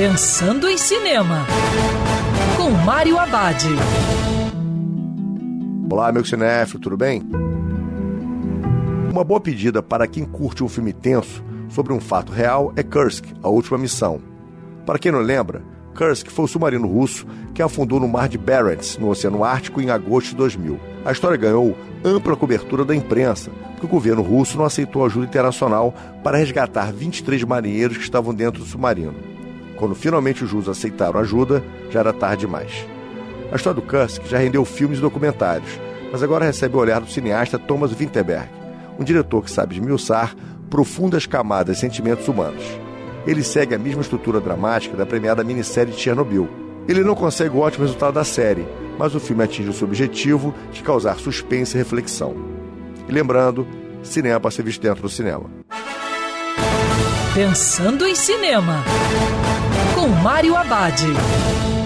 Pensando em Cinema, com Mário Abad. Olá, meu cinéfilo, tudo bem? Uma boa pedida para quem curte um filme tenso sobre um fato real é Kursk, a última missão. Para quem não lembra, Kursk foi o submarino russo que afundou no mar de Barents, no Oceano Ártico, em agosto de 2000. A história ganhou ampla cobertura da imprensa, porque o governo russo não aceitou ajuda internacional para resgatar 23 marinheiros que estavam dentro do submarino. Quando finalmente os russos aceitaram ajuda, já era tarde demais. A história do Kursk já rendeu filmes e documentários, mas agora recebe o olhar do cineasta Thomas Winterberg, um diretor que sabe esmiuçar profundas camadas de sentimentos humanos. Ele segue a mesma estrutura dramática da premiada minissérie Chernobyl. Ele não consegue o ótimo resultado da série, mas o filme atinge o seu objetivo de causar suspense e reflexão. E lembrando, cinema para ser visto dentro do cinema. Pensando em Cinema, Mário Abad.